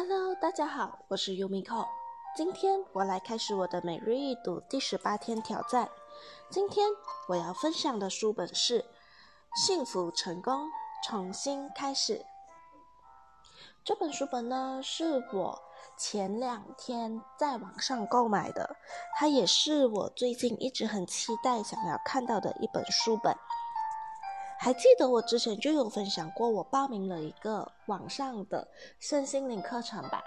Hello，大家好，我是 Yumiko。今天我来开始我的每日一读第十八天挑战。今天我要分享的书本是《幸福成功重新开始》。这本书本呢，是我前两天在网上购买的，它也是我最近一直很期待想要看到的一本书本。还记得我之前就有分享过，我报名了一个网上的身心灵课程吧。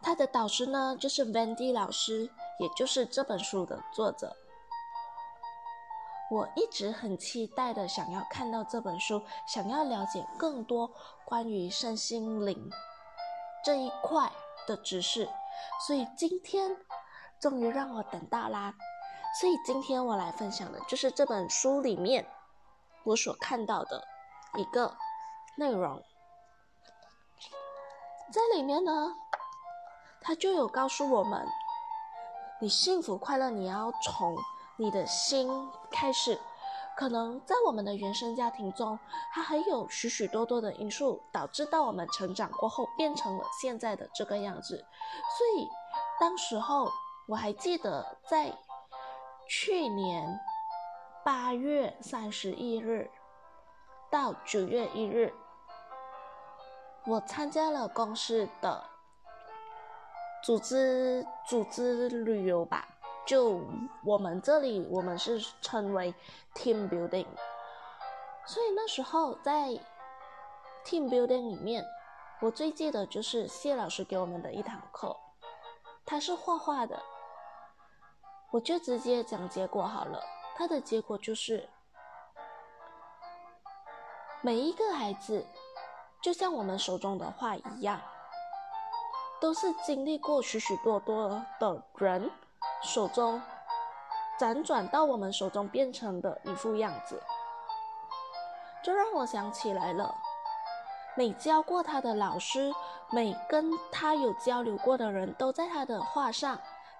他的导师呢，就是 Wendy 老师，也就是这本书的作者。我一直很期待的想要看到这本书，想要了解更多关于身心灵这一块的知识，所以今天终于让我等到啦。所以今天我来分享的就是这本书里面。我所看到的一个内容，在里面呢，他就有告诉我们，你幸福快乐，你要从你的心开始。可能在我们的原生家庭中，它还有许许多多的因素导致到我们成长过后变成了现在的这个样子。所以，当时候我还记得在去年。八月三十一日到九月一日，我参加了公司的组织组织旅游吧。就我们这里，我们是称为 team building。所以那时候在 team building 里面，我最记得就是谢老师给我们的一堂课，他是画画的，我就直接讲结果好了。它的结果就是，每一个孩子，就像我们手中的画一样，都是经历过许许多多的人手中辗转到我们手中变成的一副样子。这让我想起来了，每教过他的老师，每跟他有交流过的人都在他的画上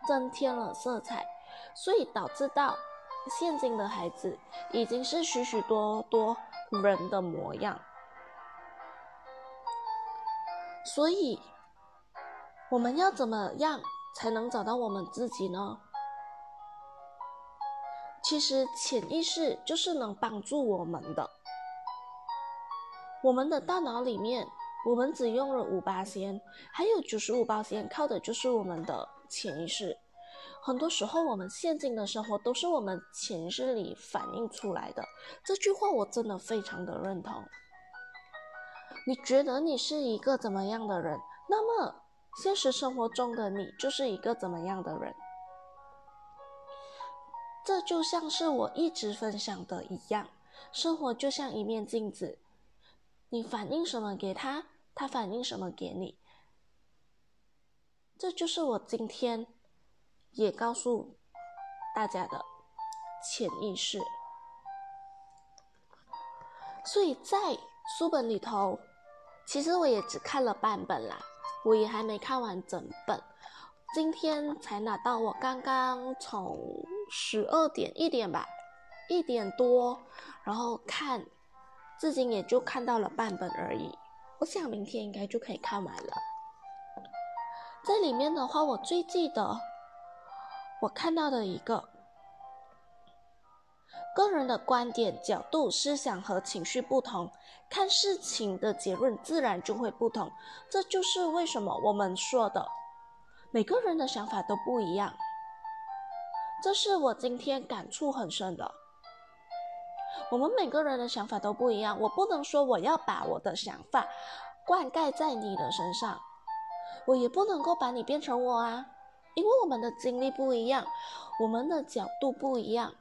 增添了色彩，所以导致到。现今的孩子已经是许许多多人的模样，所以我们要怎么样才能找到我们自己呢？其实潜意识就是能帮助我们的。我们的大脑里面，我们只用了五八仙，还有九十五八仙靠的就是我们的潜意识。很多时候，我们现今的生活都是我们潜意识里反映出来的。这句话我真的非常的认同。你觉得你是一个怎么样的人，那么现实生活中的你就是一个怎么样的人。这就像是我一直分享的一样，生活就像一面镜子，你反映什么给他，他反映什么给你。这就是我今天。也告诉大家的潜意识，所以在书本里头，其实我也只看了半本啦，我也还没看完整本。今天才拿到，我刚刚从十二点一点吧，一点多，然后看，至今也就看到了半本而已。我想明天应该就可以看完了。在里面的话，我最记得。我看到的一个个人的观点、角度、思想和情绪不同，看事情的结论自然就会不同。这就是为什么我们说的每个人的想法都不一样。这是我今天感触很深的。我们每个人的想法都不一样，我不能说我要把我的想法灌溉在你的身上，我也不能够把你变成我啊。因为我们的经历不一样，我们的角度不一样，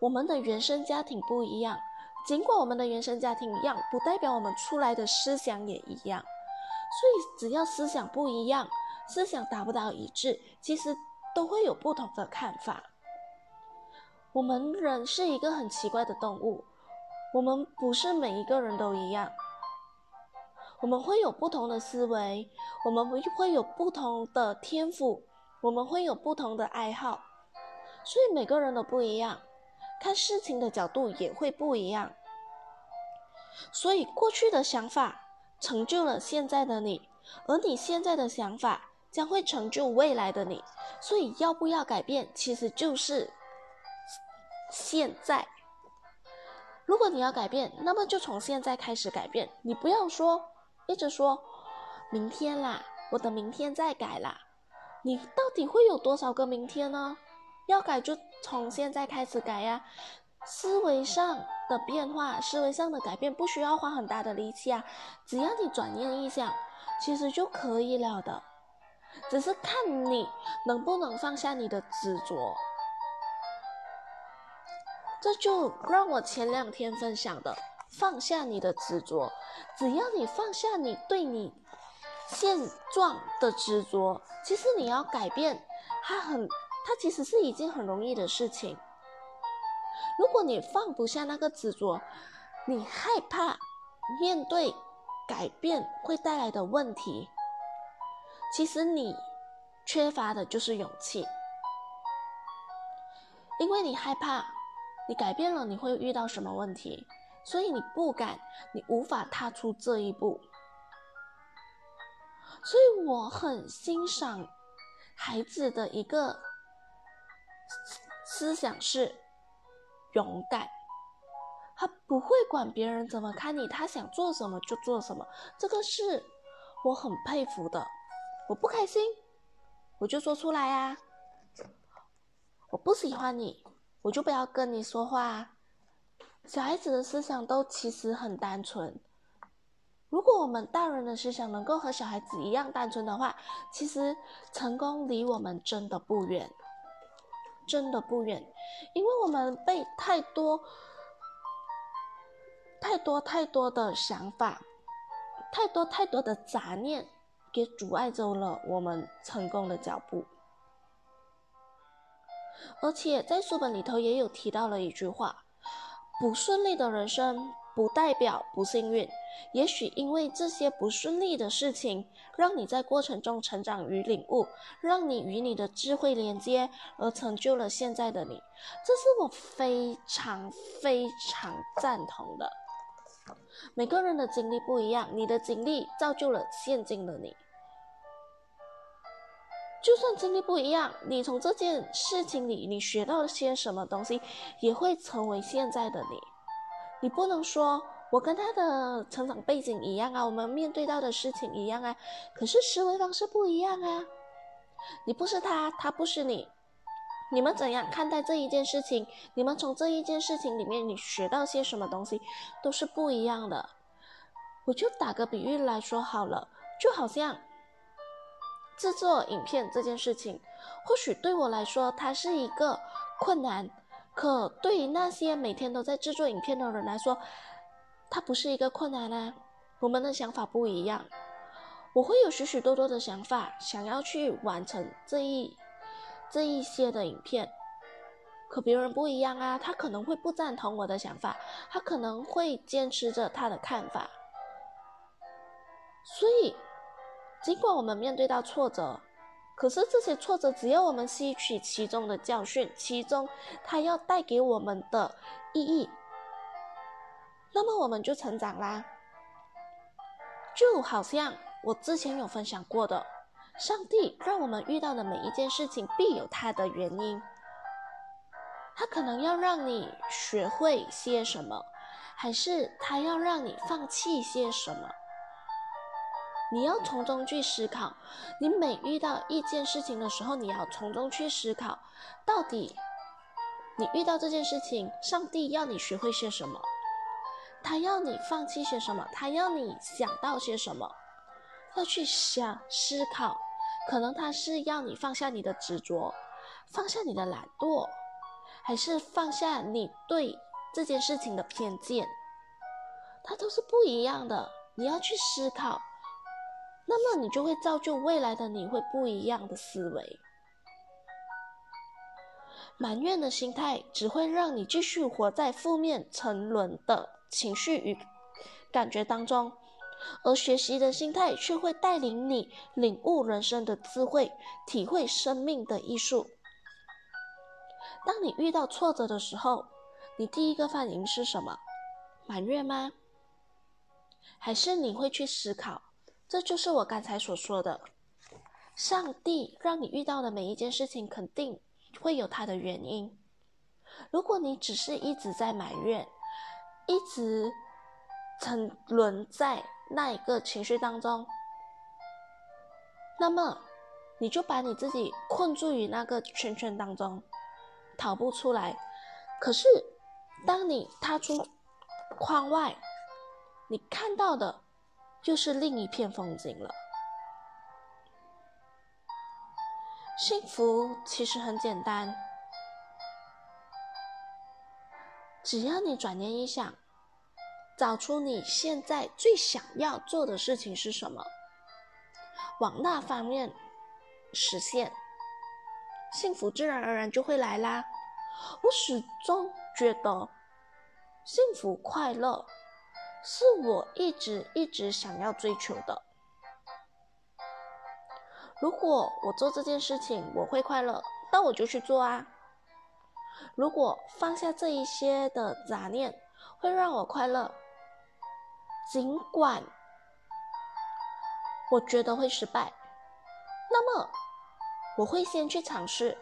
我们的原生家庭不一样。尽管我们的原生家庭一样，不代表我们出来的思想也一样。所以，只要思想不一样，思想达不到一致，其实都会有不同的看法。我们人是一个很奇怪的动物，我们不是每一个人都一样。我们会有不同的思维，我们会有不同的天赋。我们会有不同的爱好，所以每个人都不一样，看事情的角度也会不一样。所以过去的想法成就了现在的你，而你现在的想法将会成就未来的你。所以，要不要改变，其实就是现在。如果你要改变，那么就从现在开始改变。你不要说一直说明天啦，我等明天再改啦。你到底会有多少个明天呢？要改就从现在开始改呀。思维上的变化，思维上的改变不需要花很大的力气啊，只要你转念一想，其实就可以了的。只是看你能不能放下你的执着。这就让我前两天分享的，放下你的执着。只要你放下你对你现状的执着，其实你要改变，它很，它其实是一件很容易的事情。如果你放不下那个执着，你害怕面对改变会带来的问题，其实你缺乏的就是勇气，因为你害怕你改变了你会遇到什么问题，所以你不敢，你无法踏出这一步。所以我很欣赏孩子的一个思想是。勇敢，他不会管别人怎么看你，他想做什么就做什么，这个是我很佩服的。我不开心，我就说出来啊。我不喜欢你，我就不要跟你说话。小孩子的思想都其实很单纯。如果我们大人的思想能够和小孩子一样单纯的话，其实成功离我们真的不远。真的不远，因为我们被太多、太多、太多的想法、太多太多的杂念给阻碍走了我们成功的脚步。而且在书本里头也有提到了一句话：不顺利的人生。不代表不幸运，也许因为这些不顺利的事情，让你在过程中成长与领悟，让你与你的智慧连接，而成就了现在的你。这是我非常非常赞同的。每个人的经历不一样，你的经历造就了现今的你。就算经历不一样，你从这件事情里你学到了些什么东西，也会成为现在的你。你不能说我跟他的成长背景一样啊，我们面对到的事情一样啊，可是思维方式不一样啊。你不是他，他不是你，你们怎样看待这一件事情？你们从这一件事情里面你学到些什么东西，都是不一样的。我就打个比喻来说好了，就好像制作影片这件事情，或许对我来说它是一个困难。可对于那些每天都在制作影片的人来说，它不是一个困难啊。我们的想法不一样，我会有许许多多的想法，想要去完成这一这一些的影片。可别人不一样啊，他可能会不赞同我的想法，他可能会坚持着他的看法。所以，尽管我们面对到挫折。可是这些挫折，只要我们吸取其中的教训，其中它要带给我们的意义，那么我们就成长啦。就好像我之前有分享过的，上帝让我们遇到的每一件事情，必有它的原因。他可能要让你学会些什么，还是他要让你放弃些什么？你要从中去思考，你每遇到一件事情的时候，你要从中去思考，到底你遇到这件事情，上帝要你学会些什么？他要你放弃些什么？他要你想到些什么？要去想思考，可能他是要你放下你的执着，放下你的懒惰，还是放下你对这件事情的偏见？它都是不一样的，你要去思考。那么你就会造就未来的你会不一样的思维。埋怨的心态只会让你继续活在负面沉沦的情绪与感觉当中，而学习的心态却会带领你领悟人生的智慧，体会生命的艺术。当你遇到挫折的时候，你第一个反应是什么？埋怨吗？还是你会去思考？这就是我刚才所说的，上帝让你遇到的每一件事情，肯定会有它的原因。如果你只是一直在埋怨，一直沉沦在那一个情绪当中，那么你就把你自己困住于那个圈圈当中，逃不出来。可是，当你踏出框外，你看到的就是另一片风景了。幸福其实很简单，只要你转念一想，找出你现在最想要做的事情是什么，往那方面实现，幸福自然而然就会来啦。我始终觉得，幸福快乐是我一直一直想要追求的。如果我做这件事情我会快乐，那我就去做啊。如果放下这一些的杂念会让我快乐，尽管我觉得会失败，那么我会先去尝试。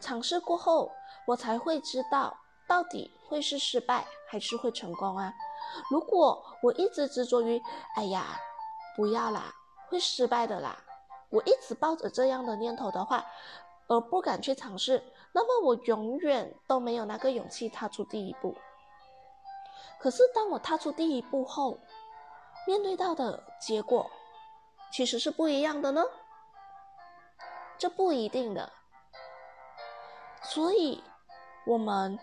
尝试过后，我才会知道到底会是失败还是会成功啊！如果我一直执着于“哎呀，不要啦，会失败的啦”，我一直抱着这样的念头的话，而不敢去尝试，那么我永远都没有那个勇气踏出第一步。可是当我踏出第一步后，面对到的结果其实是不一样的呢？这不一定的。所以，我们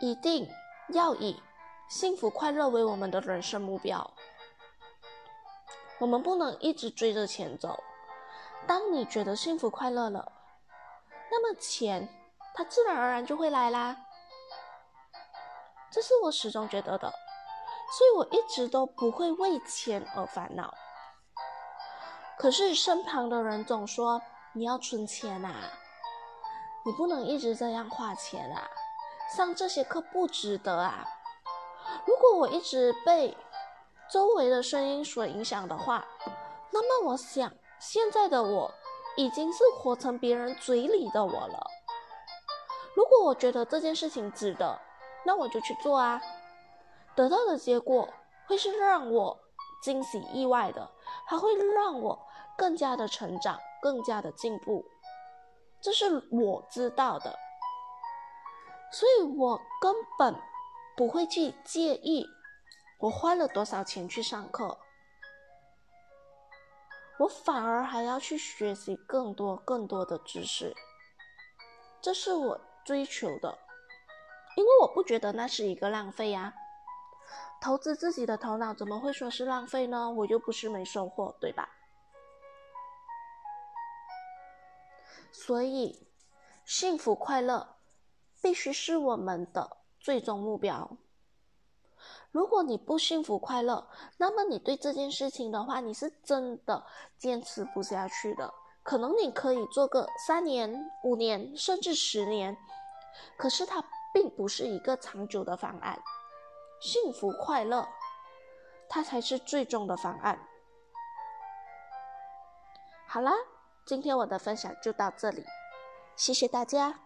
一定要以幸福快乐为我们的人生目标。我们不能一直追着钱走。当你觉得幸福快乐了，那么钱它自然而然就会来啦。这是我始终觉得的，所以我一直都不会为钱而烦恼。可是身旁的人总说你要存钱呐。你不能一直这样花钱啊！上这些课不值得啊！如果我一直被周围的声音所影响的话，那么我想现在的我已经是活成别人嘴里的我了。如果我觉得这件事情值得，那我就去做啊！得到的结果会是让我惊喜意外的，还会让我更加的成长，更加的进步。这是我知道的，所以我根本不会去介意我花了多少钱去上课，我反而还要去学习更多更多的知识，这是我追求的，因为我不觉得那是一个浪费呀。投资自己的头脑怎么会说是浪费呢？我又不是没收获，对吧？所以，幸福快乐必须是我们的最终目标。如果你不幸福快乐，那么你对这件事情的话，你是真的坚持不下去的。可能你可以做个三年、五年，甚至十年，可是它并不是一个长久的方案。幸福快乐，它才是最终的方案。好啦。今天我的分享就到这里，谢谢大家。